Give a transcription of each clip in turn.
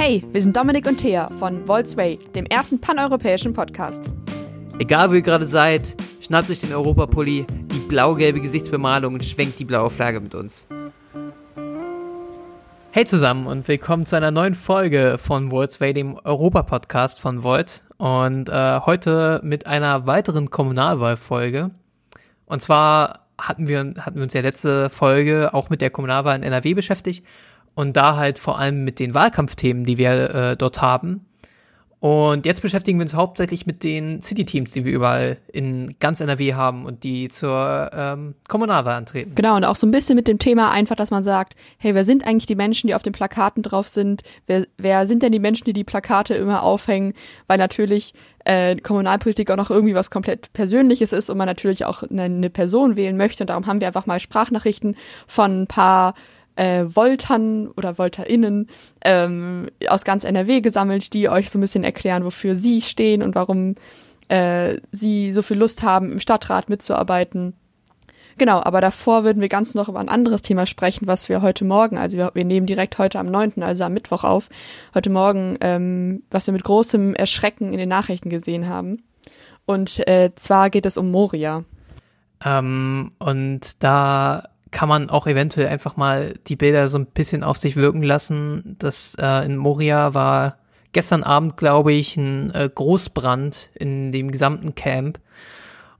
Hey, wir sind Dominik und Thea von Volksway, dem ersten paneuropäischen Podcast. Egal wo ihr gerade seid, schnappt euch den Europapulli, die blau-gelbe Gesichtsbemalung und schwenkt die blaue Flagge mit uns. Hey zusammen und willkommen zu einer neuen Folge von Volksway, dem Europa-Podcast von Volt. Und äh, heute mit einer weiteren Kommunalwahlfolge. Und zwar hatten wir, hatten wir uns ja letzte Folge auch mit der Kommunalwahl in NRW beschäftigt und da halt vor allem mit den Wahlkampfthemen, die wir äh, dort haben. Und jetzt beschäftigen wir uns hauptsächlich mit den City-Teams, die wir überall in ganz NRW haben und die zur ähm, Kommunalwahl antreten. Genau, und auch so ein bisschen mit dem Thema einfach, dass man sagt, hey, wer sind eigentlich die Menschen, die auf den Plakaten drauf sind? Wer, wer sind denn die Menschen, die die Plakate immer aufhängen? Weil natürlich äh, Kommunalpolitik auch noch irgendwie was komplett Persönliches ist und man natürlich auch eine, eine Person wählen möchte. Und darum haben wir einfach mal Sprachnachrichten von ein paar äh, Voltern oder VolterInnen ähm, aus ganz NRW gesammelt, die euch so ein bisschen erklären, wofür sie stehen und warum äh, sie so viel Lust haben, im Stadtrat mitzuarbeiten. Genau, aber davor würden wir ganz noch über ein anderes Thema sprechen, was wir heute Morgen, also wir, wir nehmen direkt heute am 9., also am Mittwoch auf, heute Morgen, ähm, was wir mit großem Erschrecken in den Nachrichten gesehen haben. Und äh, zwar geht es um Moria. Ähm, und da kann man auch eventuell einfach mal die Bilder so ein bisschen auf sich wirken lassen. Das äh, in Moria war gestern Abend, glaube ich, ein äh, Großbrand in dem gesamten Camp.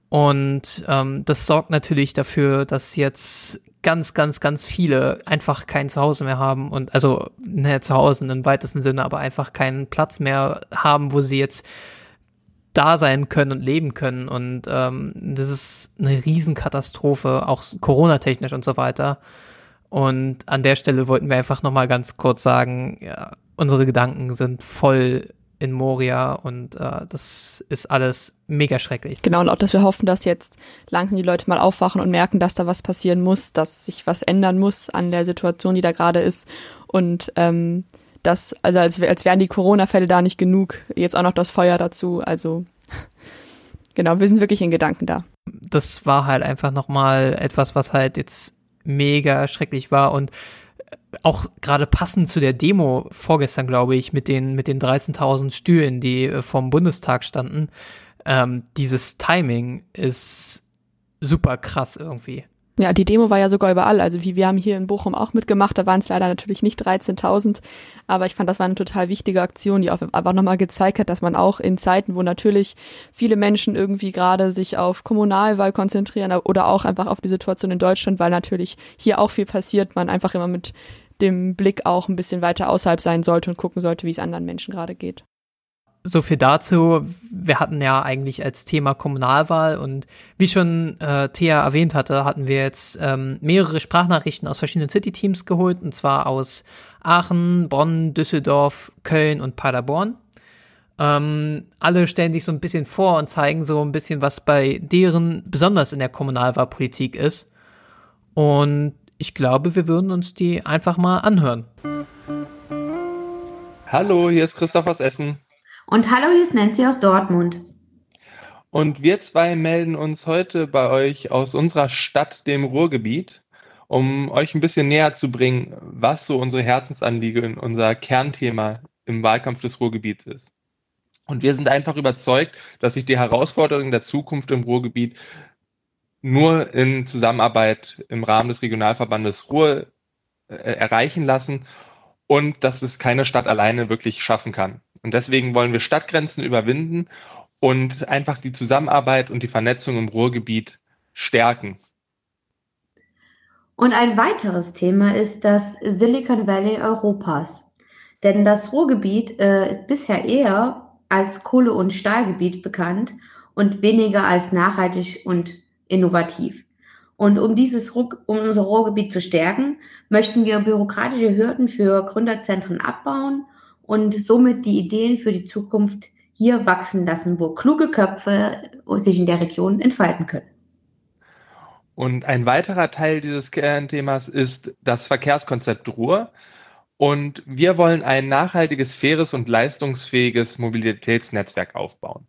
Und ähm, das sorgt natürlich dafür, dass jetzt ganz, ganz, ganz viele einfach kein Zuhause mehr haben und also ne, Zuhause im weitesten Sinne, aber einfach keinen Platz mehr haben, wo sie jetzt da sein können und leben können. Und ähm, das ist eine Riesenkatastrophe, auch Corona-technisch und so weiter. Und an der Stelle wollten wir einfach nochmal ganz kurz sagen, ja, unsere Gedanken sind voll in Moria und äh, das ist alles mega schrecklich. Genau, und auch, dass wir hoffen, dass jetzt langsam die Leute mal aufwachen und merken, dass da was passieren muss, dass sich was ändern muss an der Situation, die da gerade ist. Und ähm, das, also als, als wären die Corona-Fälle da nicht genug, jetzt auch noch das Feuer dazu. Also genau, wir sind wirklich in Gedanken da. Das war halt einfach nochmal etwas, was halt jetzt mega schrecklich war und auch gerade passend zu der Demo vorgestern, glaube ich, mit den, mit den 13.000 Stühlen, die äh, vom Bundestag standen, ähm, dieses Timing ist super krass irgendwie. Ja, die Demo war ja sogar überall. Also wie wir haben hier in Bochum auch mitgemacht, da waren es leider natürlich nicht 13.000, aber ich fand, das war eine total wichtige Aktion, die auch einfach nochmal gezeigt hat, dass man auch in Zeiten, wo natürlich viele Menschen irgendwie gerade sich auf Kommunalwahl konzentrieren oder auch einfach auf die Situation in Deutschland, weil natürlich hier auch viel passiert, man einfach immer mit dem Blick auch ein bisschen weiter außerhalb sein sollte und gucken sollte, wie es anderen Menschen gerade geht so viel dazu. Wir hatten ja eigentlich als Thema Kommunalwahl und wie schon äh, Thea erwähnt hatte, hatten wir jetzt ähm, mehrere Sprachnachrichten aus verschiedenen City-Teams geholt und zwar aus Aachen, Bonn, Düsseldorf, Köln und Paderborn. Ähm, alle stellen sich so ein bisschen vor und zeigen so ein bisschen, was bei deren besonders in der Kommunalwahlpolitik ist. Und ich glaube, wir würden uns die einfach mal anhören. Hallo, hier ist Christoph aus Essen. Und hallo, hier ist Nancy aus Dortmund. Und wir zwei melden uns heute bei euch aus unserer Stadt, dem Ruhrgebiet, um euch ein bisschen näher zu bringen, was so unsere Herzensanliegen, unser Kernthema im Wahlkampf des Ruhrgebiets ist. Und wir sind einfach überzeugt, dass sich die Herausforderungen der Zukunft im Ruhrgebiet nur in Zusammenarbeit im Rahmen des Regionalverbandes Ruhr äh, erreichen lassen und dass es keine Stadt alleine wirklich schaffen kann. Und deswegen wollen wir Stadtgrenzen überwinden und einfach die Zusammenarbeit und die Vernetzung im Ruhrgebiet stärken. Und ein weiteres Thema ist das Silicon Valley Europas. Denn das Ruhrgebiet äh, ist bisher eher als Kohle- und Stahlgebiet bekannt und weniger als nachhaltig und innovativ. Und um dieses um unser Ruhrgebiet zu stärken, möchten wir bürokratische Hürden für Gründerzentren abbauen und somit die Ideen für die Zukunft hier wachsen lassen, wo kluge Köpfe sich in der Region entfalten können. Und ein weiterer Teil dieses Kernthemas ist das Verkehrskonzept Ruhr. Und wir wollen ein nachhaltiges, faires und leistungsfähiges Mobilitätsnetzwerk aufbauen.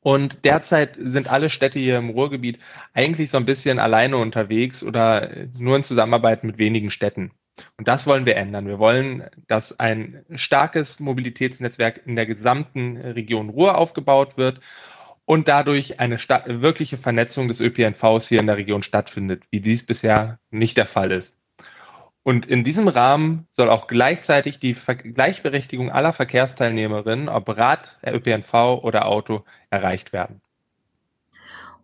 Und derzeit sind alle Städte hier im Ruhrgebiet eigentlich so ein bisschen alleine unterwegs oder nur in Zusammenarbeit mit wenigen Städten. Und das wollen wir ändern. Wir wollen, dass ein starkes Mobilitätsnetzwerk in der gesamten Region Ruhr aufgebaut wird und dadurch eine wirkliche Vernetzung des ÖPNVs hier in der Region stattfindet, wie dies bisher nicht der Fall ist. Und in diesem Rahmen soll auch gleichzeitig die Ver Gleichberechtigung aller Verkehrsteilnehmerinnen, ob Rad, ÖPNV oder Auto, erreicht werden.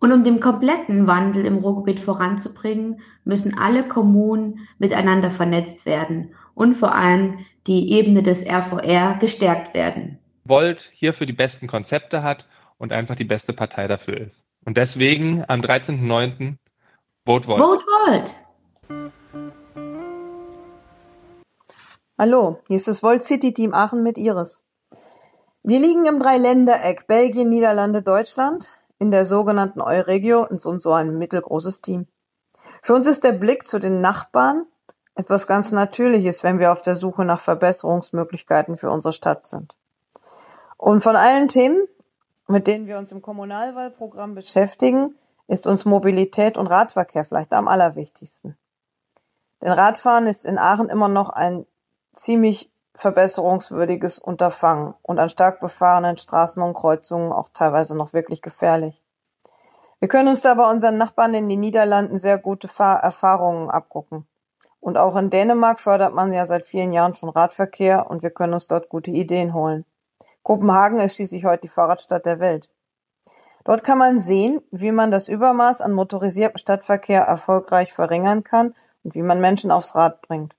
Und um den kompletten Wandel im Ruhrgebiet voranzubringen, müssen alle Kommunen miteinander vernetzt werden und vor allem die Ebene des RVR gestärkt werden. Volt hierfür die besten Konzepte hat und einfach die beste Partei dafür ist. Und deswegen am 13.09. Vote Volt. Vote Volt! Hallo, hier ist das Volt City Team Aachen mit Iris. Wir liegen im Dreiländereck Belgien, Niederlande, Deutschland in der sogenannten Euregio und so ein mittelgroßes Team. Für uns ist der Blick zu den Nachbarn etwas ganz Natürliches, wenn wir auf der Suche nach Verbesserungsmöglichkeiten für unsere Stadt sind. Und von allen Themen, mit denen wir uns im Kommunalwahlprogramm beschäftigen, ist uns Mobilität und Radverkehr vielleicht am allerwichtigsten. Denn Radfahren ist in Aachen immer noch ein ziemlich verbesserungswürdiges Unterfangen und an stark befahrenen Straßen und Kreuzungen auch teilweise noch wirklich gefährlich. Wir können uns da bei unseren Nachbarn in den Niederlanden sehr gute Fahr Erfahrungen abgucken. Und auch in Dänemark fördert man ja seit vielen Jahren schon Radverkehr und wir können uns dort gute Ideen holen. Kopenhagen ist schließlich heute die Fahrradstadt der Welt. Dort kann man sehen, wie man das Übermaß an motorisiertem Stadtverkehr erfolgreich verringern kann und wie man Menschen aufs Rad bringt.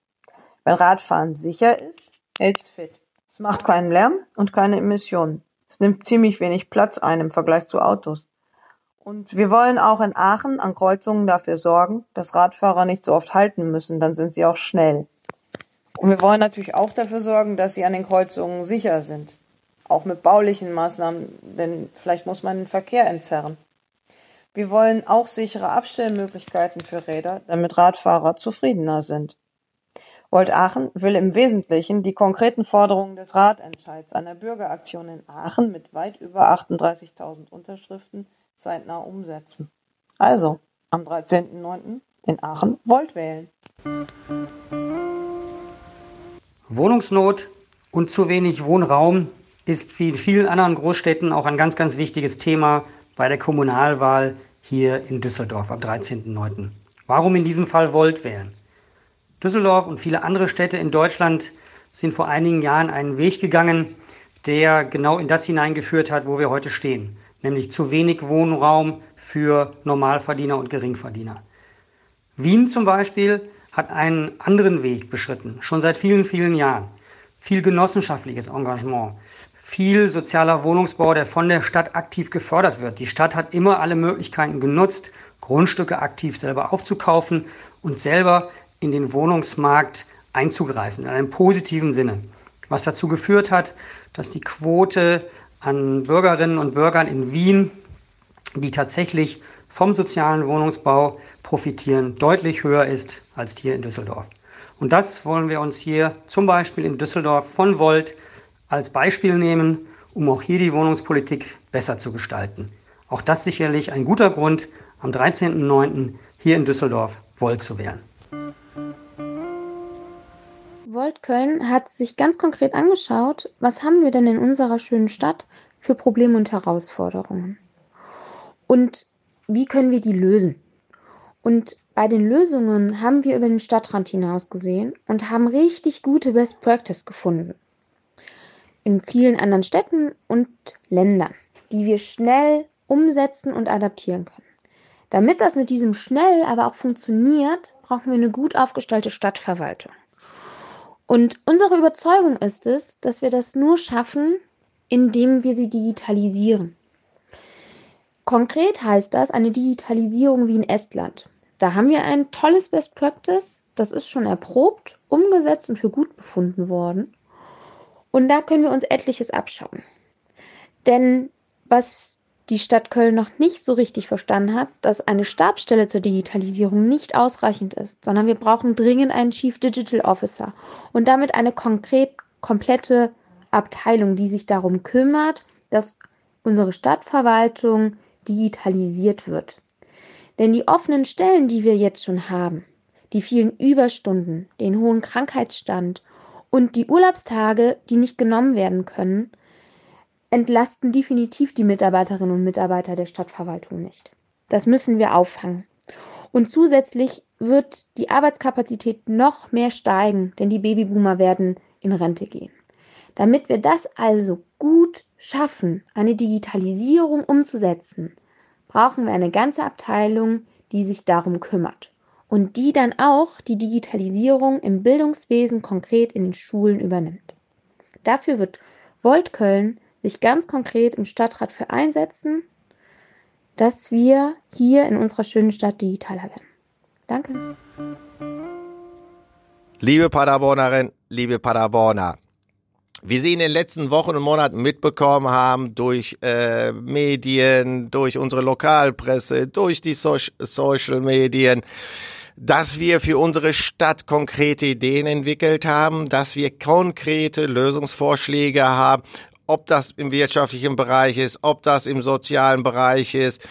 Wenn Radfahren sicher ist, hält es fit. Es macht keinen Lärm und keine Emissionen. Es nimmt ziemlich wenig Platz ein im Vergleich zu Autos. Und wir wollen auch in Aachen an Kreuzungen dafür sorgen, dass Radfahrer nicht so oft halten müssen, dann sind sie auch schnell. Und wir wollen natürlich auch dafür sorgen, dass sie an den Kreuzungen sicher sind. Auch mit baulichen Maßnahmen, denn vielleicht muss man den Verkehr entzerren. Wir wollen auch sichere Abstellmöglichkeiten für Räder, damit Radfahrer zufriedener sind. Volt Aachen will im Wesentlichen die konkreten Forderungen des Ratentscheids einer Bürgeraktion in Aachen mit weit über 38.000 Unterschriften zeitnah umsetzen. Also, am 13.09. in Aachen Volt wählen. Wohnungsnot und zu wenig Wohnraum ist wie in vielen anderen Großstädten auch ein ganz, ganz wichtiges Thema bei der Kommunalwahl hier in Düsseldorf am 13.09. Warum in diesem Fall Volt wählen? Düsseldorf und viele andere Städte in Deutschland sind vor einigen Jahren einen Weg gegangen, der genau in das hineingeführt hat, wo wir heute stehen, nämlich zu wenig Wohnraum für Normalverdiener und Geringverdiener. Wien zum Beispiel hat einen anderen Weg beschritten, schon seit vielen, vielen Jahren. Viel genossenschaftliches Engagement, viel sozialer Wohnungsbau, der von der Stadt aktiv gefördert wird. Die Stadt hat immer alle Möglichkeiten genutzt, Grundstücke aktiv selber aufzukaufen und selber in den Wohnungsmarkt einzugreifen, in einem positiven Sinne. Was dazu geführt hat, dass die Quote an Bürgerinnen und Bürgern in Wien, die tatsächlich vom sozialen Wohnungsbau profitieren, deutlich höher ist als hier in Düsseldorf. Und das wollen wir uns hier zum Beispiel in Düsseldorf von Volt als Beispiel nehmen, um auch hier die Wohnungspolitik besser zu gestalten. Auch das sicherlich ein guter Grund, am 13.09. hier in Düsseldorf Volt zu wählen. Volt Köln hat sich ganz konkret angeschaut, was haben wir denn in unserer schönen Stadt für Probleme und Herausforderungen? Und wie können wir die lösen? Und bei den Lösungen haben wir über den Stadtrand hinaus gesehen und haben richtig gute Best Practice gefunden. In vielen anderen Städten und Ländern, die wir schnell umsetzen und adaptieren können. Damit das mit diesem schnell aber auch funktioniert, brauchen wir eine gut aufgestellte Stadtverwaltung. Und unsere Überzeugung ist es, dass wir das nur schaffen, indem wir sie digitalisieren. Konkret heißt das eine Digitalisierung wie in Estland. Da haben wir ein tolles Best Practice, das ist schon erprobt, umgesetzt und für gut befunden worden. Und da können wir uns etliches abschauen. Denn was die Stadt Köln noch nicht so richtig verstanden hat, dass eine Stabsstelle zur Digitalisierung nicht ausreichend ist, sondern wir brauchen dringend einen Chief Digital Officer und damit eine konkret komplette Abteilung, die sich darum kümmert, dass unsere Stadtverwaltung digitalisiert wird. Denn die offenen Stellen, die wir jetzt schon haben, die vielen Überstunden, den hohen Krankheitsstand und die Urlaubstage, die nicht genommen werden können, entlasten definitiv die Mitarbeiterinnen und Mitarbeiter der Stadtverwaltung nicht. Das müssen wir auffangen. Und zusätzlich wird die Arbeitskapazität noch mehr steigen, denn die Babyboomer werden in Rente gehen. Damit wir das also gut schaffen, eine Digitalisierung umzusetzen, brauchen wir eine ganze Abteilung, die sich darum kümmert und die dann auch die Digitalisierung im Bildungswesen konkret in den Schulen übernimmt. Dafür wird Volt Köln sich ganz konkret im Stadtrat für einsetzen, dass wir hier in unserer schönen Stadt digitaler werden. Danke. Liebe Paderbornerin, liebe Paderborner, wie Sie in den letzten Wochen und Monaten mitbekommen haben, durch äh, Medien, durch unsere Lokalpresse, durch die so Social Medien, dass wir für unsere Stadt konkrete Ideen entwickelt haben, dass wir konkrete Lösungsvorschläge haben, ob das im wirtschaftlichen Bereich ist, ob das im sozialen Bereich ist.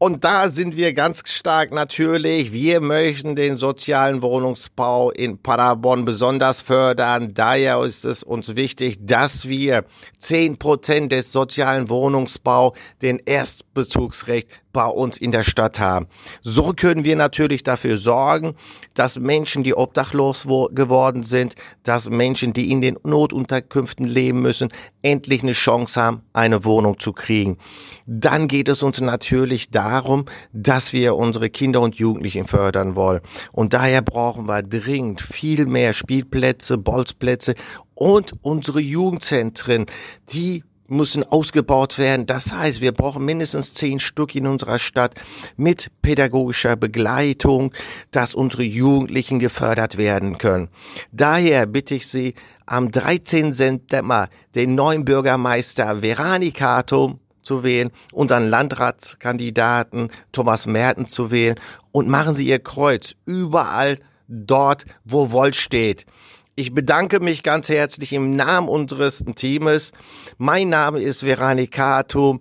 Und da sind wir ganz stark natürlich. Wir möchten den sozialen Wohnungsbau in Paderborn besonders fördern. Daher ist es uns wichtig, dass wir zehn Prozent des sozialen Wohnungsbau den Erstbezugsrecht bei uns in der Stadt haben. So können wir natürlich dafür sorgen, dass Menschen, die obdachlos geworden sind, dass Menschen, die in den Notunterkünften leben müssen, endlich eine Chance haben, eine Wohnung zu kriegen. Dann geht es uns natürlich darum, dass wir unsere Kinder und Jugendlichen fördern wollen. Und daher brauchen wir dringend viel mehr Spielplätze, Bolzplätze und unsere Jugendzentren, die müssen ausgebaut werden. Das heißt, wir brauchen mindestens zehn Stück in unserer Stadt mit pädagogischer Begleitung, dass unsere Jugendlichen gefördert werden können. Daher bitte ich Sie, am 13. September den neuen Bürgermeister Veranikatum zu wählen, unseren Landratskandidaten Thomas Merten zu wählen und machen Sie Ihr Kreuz überall dort, wo Volt steht. Ich bedanke mich ganz herzlich im Namen unseres Teams. Mein Name ist Veranikato,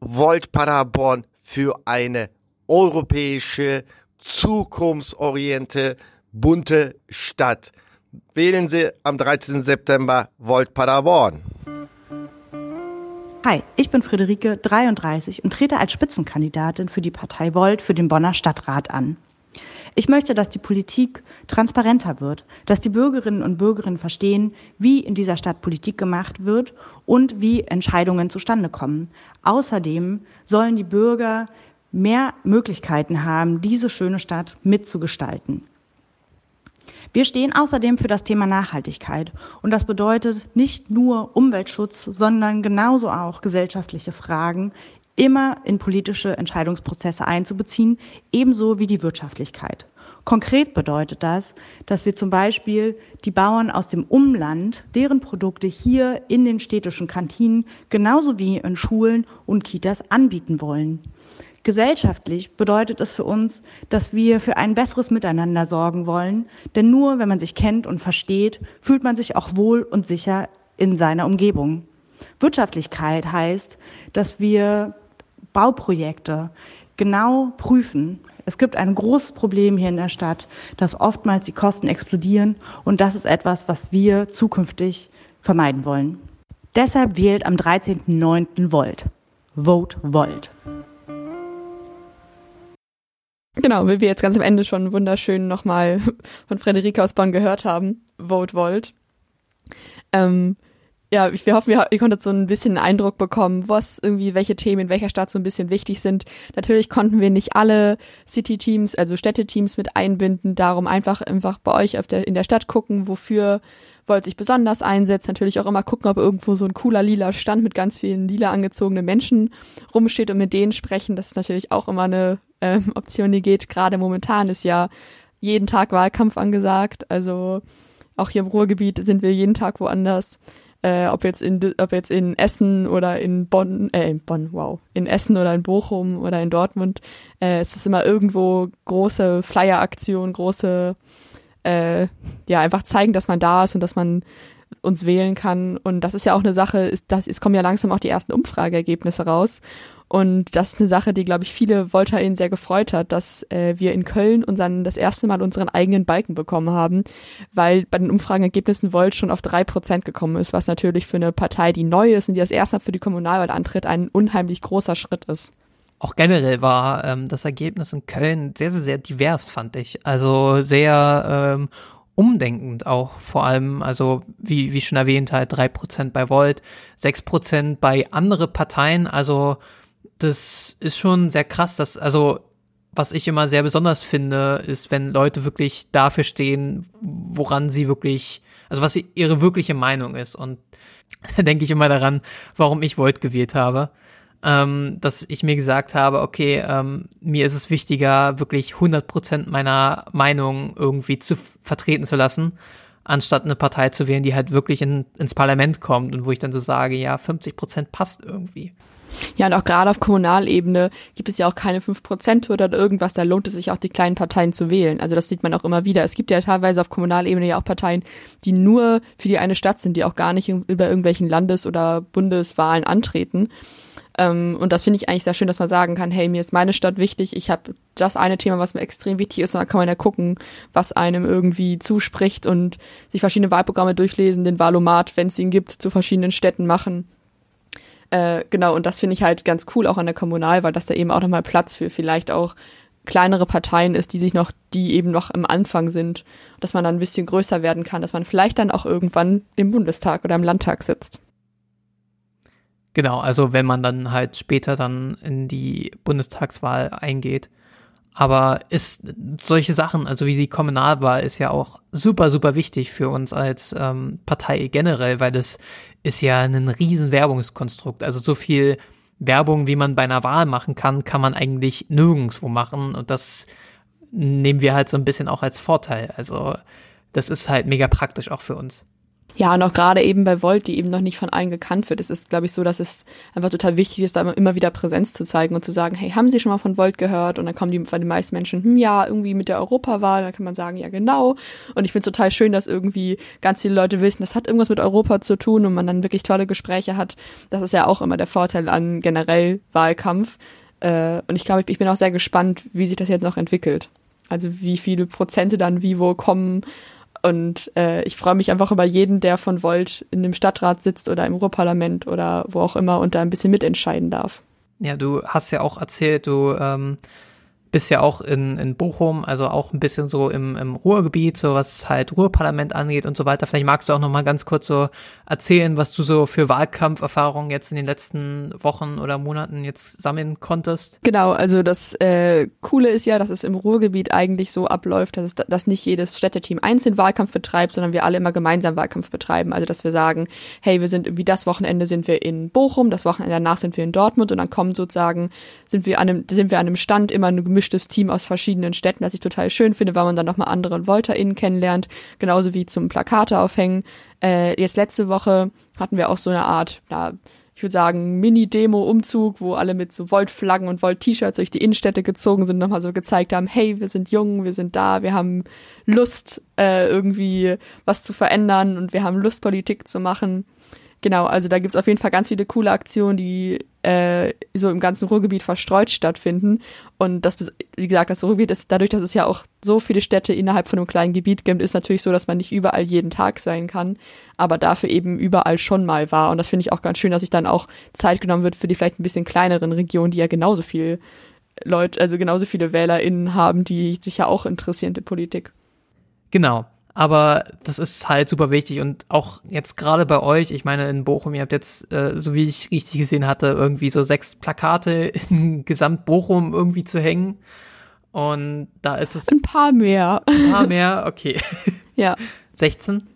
Volt Paderborn für eine europäische, zukunftsorientierte, bunte Stadt. Wählen Sie am 13. September Volt Paderborn. Hi, ich bin Friederike, 33 und trete als Spitzenkandidatin für die Partei Volt für den Bonner Stadtrat an. Ich möchte, dass die Politik transparenter wird, dass die Bürgerinnen und Bürger verstehen, wie in dieser Stadt Politik gemacht wird und wie Entscheidungen zustande kommen. Außerdem sollen die Bürger mehr Möglichkeiten haben, diese schöne Stadt mitzugestalten. Wir stehen außerdem für das Thema Nachhaltigkeit und das bedeutet nicht nur Umweltschutz, sondern genauso auch gesellschaftliche Fragen immer in politische Entscheidungsprozesse einzubeziehen, ebenso wie die Wirtschaftlichkeit. Konkret bedeutet das, dass wir zum Beispiel die Bauern aus dem Umland, deren Produkte hier in den städtischen Kantinen genauso wie in Schulen und Kitas anbieten wollen. Gesellschaftlich bedeutet es für uns, dass wir für ein besseres Miteinander sorgen wollen, denn nur wenn man sich kennt und versteht, fühlt man sich auch wohl und sicher in seiner Umgebung. Wirtschaftlichkeit heißt, dass wir Bauprojekte genau prüfen. Es gibt ein großes Problem hier in der Stadt, dass oftmals die Kosten explodieren und das ist etwas, was wir zukünftig vermeiden wollen. Deshalb wählt am 13.09. Volt. Vote Volt. Genau, wie wir jetzt ganz am Ende schon wunderschön nochmal von Frederike aus Bonn gehört haben. Vote Volt. Ähm, ja, wir hoffen, ihr, ihr konntet so ein bisschen einen Eindruck bekommen, was irgendwie, welche Themen in welcher Stadt so ein bisschen wichtig sind. Natürlich konnten wir nicht alle City-Teams, also Städteteams mit einbinden. Darum einfach, einfach bei euch auf der, in der Stadt gucken, wofür wollt sich besonders einsetzen. Natürlich auch immer gucken, ob irgendwo so ein cooler lila Stand mit ganz vielen lila angezogenen Menschen rumsteht und mit denen sprechen. Das ist natürlich auch immer eine ähm, Option, die geht. Gerade momentan ist ja jeden Tag Wahlkampf angesagt. Also auch hier im Ruhrgebiet sind wir jeden Tag woanders äh, ob jetzt in ob jetzt in Essen oder in Bonn, äh, in Bonn, wow, in Essen oder in Bochum oder in Dortmund, äh, es ist immer irgendwo große Flyer-Aktionen, große, äh, ja, einfach zeigen, dass man da ist und dass man uns wählen kann. Und das ist ja auch eine Sache, ist, das, es kommen ja langsam auch die ersten Umfrageergebnisse raus. Und das ist eine Sache, die, glaube ich, viele VolterInnen sehr gefreut hat, dass äh, wir in Köln unseren, das erste Mal unseren eigenen Balken bekommen haben, weil bei den Umfragenergebnissen Volt schon auf drei Prozent gekommen ist, was natürlich für eine Partei, die neu ist und die das erste Mal für die Kommunalwahl antritt, ein unheimlich großer Schritt ist. Auch generell war ähm, das Ergebnis in Köln sehr, sehr, sehr divers, fand ich. Also sehr ähm, umdenkend auch vor allem, also wie, wie schon erwähnt, halt drei Prozent bei Volt, sechs Prozent bei andere Parteien, also das ist schon sehr krass, dass, also, was ich immer sehr besonders finde, ist, wenn Leute wirklich dafür stehen, woran sie wirklich, also was ihre wirkliche Meinung ist. Und da denke ich immer daran, warum ich Volt gewählt habe. Ähm, dass ich mir gesagt habe, okay, ähm, mir ist es wichtiger, wirklich 100% meiner Meinung irgendwie zu vertreten zu lassen, anstatt eine Partei zu wählen, die halt wirklich in, ins Parlament kommt und wo ich dann so sage, ja, 50% passt irgendwie. Ja, und auch gerade auf Kommunalebene gibt es ja auch keine 5% oder irgendwas, da lohnt es sich auch, die kleinen Parteien zu wählen. Also das sieht man auch immer wieder. Es gibt ja teilweise auf Kommunalebene ja auch Parteien, die nur für die eine Stadt sind, die auch gar nicht über irgendwelchen Landes- oder Bundeswahlen antreten. Ähm, und das finde ich eigentlich sehr schön, dass man sagen kann, hey, mir ist meine Stadt wichtig, ich habe das eine Thema, was mir extrem wichtig ist, und da kann man ja gucken, was einem irgendwie zuspricht und sich verschiedene Wahlprogramme durchlesen, den Wahlomat, wenn es ihn gibt, zu verschiedenen Städten machen äh, genau, und das finde ich halt ganz cool auch an der Kommunal, weil das da eben auch nochmal Platz für vielleicht auch kleinere Parteien ist, die sich noch, die eben noch im Anfang sind, dass man dann ein bisschen größer werden kann, dass man vielleicht dann auch irgendwann im Bundestag oder im Landtag sitzt. Genau, also wenn man dann halt später dann in die Bundestagswahl eingeht, aber ist solche Sachen, also wie die Kommunalwahl, ist ja auch super, super wichtig für uns als ähm, Partei generell, weil das ist ja ein riesen Werbungskonstrukt. Also so viel Werbung, wie man bei einer Wahl machen kann, kann man eigentlich nirgendwo machen. Und das nehmen wir halt so ein bisschen auch als Vorteil. Also das ist halt mega praktisch auch für uns. Ja, und auch gerade eben bei Volt, die eben noch nicht von allen gekannt wird. Es ist, glaube ich, so, dass es einfach total wichtig ist, da immer wieder Präsenz zu zeigen und zu sagen, hey, haben Sie schon mal von Volt gehört? Und dann kommen die von den meisten Menschen, hm, ja, irgendwie mit der Europawahl. Dann kann man sagen, ja, genau. Und ich finde es total schön, dass irgendwie ganz viele Leute wissen, das hat irgendwas mit Europa zu tun und man dann wirklich tolle Gespräche hat. Das ist ja auch immer der Vorteil an generell Wahlkampf. Äh, und ich glaube, ich bin auch sehr gespannt, wie sich das jetzt noch entwickelt. Also wie viele Prozente dann wie wo kommen und äh, ich freue mich einfach über jeden, der von Volt in dem Stadtrat sitzt oder im Ruhrparlament oder wo auch immer und da ein bisschen mitentscheiden darf. Ja, du hast ja auch erzählt, du ähm, bist ja auch in, in Bochum, also auch ein bisschen so im, im Ruhrgebiet, so was halt Ruhrparlament angeht und so weiter. Vielleicht magst du auch noch mal ganz kurz so erzählen, was du so für Wahlkampferfahrungen jetzt in den letzten Wochen oder Monaten jetzt sammeln konntest. Genau, also das äh, Coole ist ja, dass es im Ruhrgebiet eigentlich so abläuft, dass, es, dass nicht jedes Städteteam einzeln Wahlkampf betreibt, sondern wir alle immer gemeinsam Wahlkampf betreiben. Also dass wir sagen, hey, wir sind irgendwie das Wochenende sind wir in Bochum, das Wochenende danach sind wir in Dortmund und dann kommen sozusagen, sind wir an einem, sind wir an einem Stand immer eine gemischtes Team aus verschiedenen Städten, das ich total schön finde, weil man dann nochmal andere VolterInnen kennenlernt, genauso wie zum Plakate aufhängen. Äh, jetzt letzte Woche hatten wir auch so eine Art, ja, ich würde sagen, Mini-Demo-Umzug, wo alle mit so Volt-Flaggen und Volt-T-Shirts durch die Innenstädte gezogen sind, nochmal so gezeigt haben, hey, wir sind jung, wir sind da, wir haben Lust, äh, irgendwie was zu verändern und wir haben Lust, Politik zu machen. Genau, also da gibt's auf jeden Fall ganz viele coole Aktionen, die äh, so im ganzen Ruhrgebiet verstreut stattfinden. Und das, wie gesagt, das Ruhrgebiet ist dadurch, dass es ja auch so viele Städte innerhalb von einem kleinen Gebiet gibt, ist natürlich so, dass man nicht überall jeden Tag sein kann, aber dafür eben überall schon mal war. Und das finde ich auch ganz schön, dass sich dann auch Zeit genommen wird für die vielleicht ein bisschen kleineren Regionen, die ja genauso viel Leute, also genauso viele WählerInnen haben, die sich ja auch interessieren in Politik. Genau aber das ist halt super wichtig und auch jetzt gerade bei euch, ich meine in Bochum, ihr habt jetzt, äh, so wie ich richtig gesehen hatte, irgendwie so sechs Plakate in Gesamt Bochum irgendwie zu hängen und da ist es ein paar mehr. Ein paar mehr, okay. Ja. 16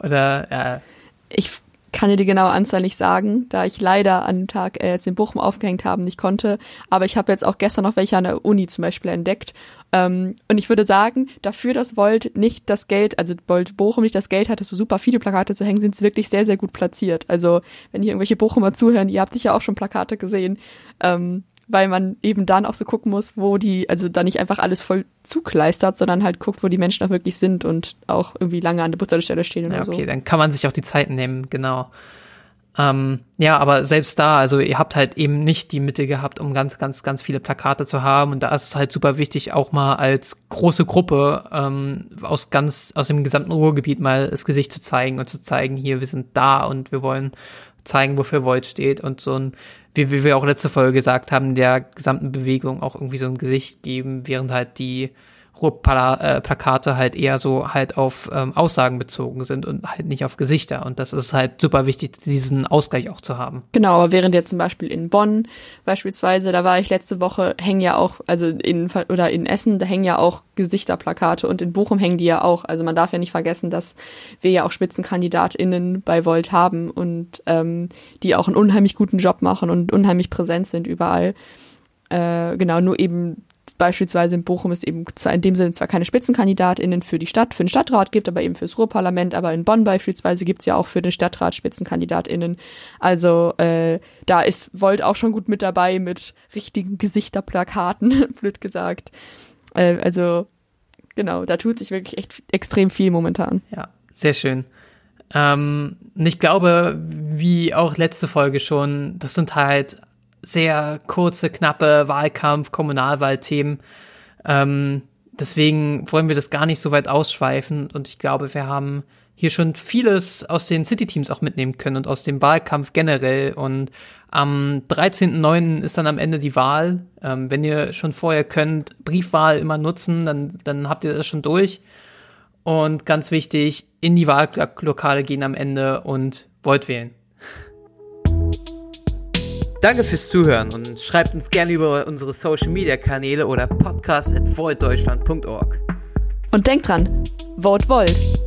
oder ja. Ich kann dir die genaue Anzahl nicht sagen, da ich leider an dem Tag, äh, als wir in Bochum aufgehängt haben, nicht konnte. Aber ich habe jetzt auch gestern noch welche an der Uni zum Beispiel entdeckt. Ähm, und ich würde sagen, dafür, dass Volt nicht das Geld, also Volt Bochum nicht das Geld hatte, so super viele Plakate zu hängen, sind sie wirklich sehr, sehr gut platziert. Also wenn hier irgendwelche Bochumer zuhören, ihr habt sicher auch schon Plakate gesehen. Ähm, weil man eben dann auch so gucken muss, wo die, also da nicht einfach alles voll zukleistert, sondern halt guckt, wo die Menschen auch wirklich sind und auch irgendwie lange an der Bushaltestelle stehen oder ja, okay, so. dann kann man sich auch die Zeit nehmen, genau. Ähm, ja, aber selbst da, also ihr habt halt eben nicht die Mittel gehabt, um ganz, ganz, ganz viele Plakate zu haben. Und da ist es halt super wichtig, auch mal als große Gruppe ähm, aus ganz, aus dem gesamten Ruhrgebiet mal das Gesicht zu zeigen und zu zeigen, hier, wir sind da und wir wollen zeigen, wofür Void steht und so ein, wie, wie wir auch letzte Folge gesagt haben, der gesamten Bewegung auch irgendwie so ein Gesicht geben, während halt die Ruhrplakate halt eher so halt auf ähm, Aussagen bezogen sind und halt nicht auf Gesichter. Und das ist halt super wichtig, diesen Ausgleich auch zu haben. Genau, aber während jetzt zum Beispiel in Bonn beispielsweise, da war ich letzte Woche, hängen ja auch, also in, oder in Essen, da hängen ja auch Gesichterplakate und in Bochum hängen die ja auch. Also man darf ja nicht vergessen, dass wir ja auch SpitzenkandidatInnen bei Volt haben und ähm, die auch einen unheimlich guten Job machen und unheimlich präsent sind überall. Äh, genau, nur eben beispielsweise in Bochum es eben zwar in dem Sinne zwar keine SpitzenkandidatInnen für die Stadt, für den Stadtrat gibt, aber eben fürs Ruhrparlament, aber in Bonn beispielsweise gibt's ja auch für den Stadtrat SpitzenkandidatInnen. Also äh, da ist Volt auch schon gut mit dabei mit richtigen Gesichterplakaten, blöd gesagt. Äh, also genau, da tut sich wirklich echt extrem viel momentan. Ja, sehr schön. Ähm, ich glaube, wie auch letzte Folge schon, das sind halt sehr kurze, knappe Wahlkampf, Kommunalwahlthemen. Ähm, deswegen wollen wir das gar nicht so weit ausschweifen und ich glaube, wir haben hier schon vieles aus den City-Teams auch mitnehmen können und aus dem Wahlkampf generell. Und am 13.09. ist dann am Ende die Wahl. Ähm, wenn ihr schon vorher könnt, Briefwahl immer nutzen, dann, dann habt ihr das schon durch. Und ganz wichtig, in die Wahllokale gehen am Ende und wollt wählen. Danke fürs Zuhören und schreibt uns gerne über unsere Social Media Kanäle oder podcast at Und denkt dran, vote Volt.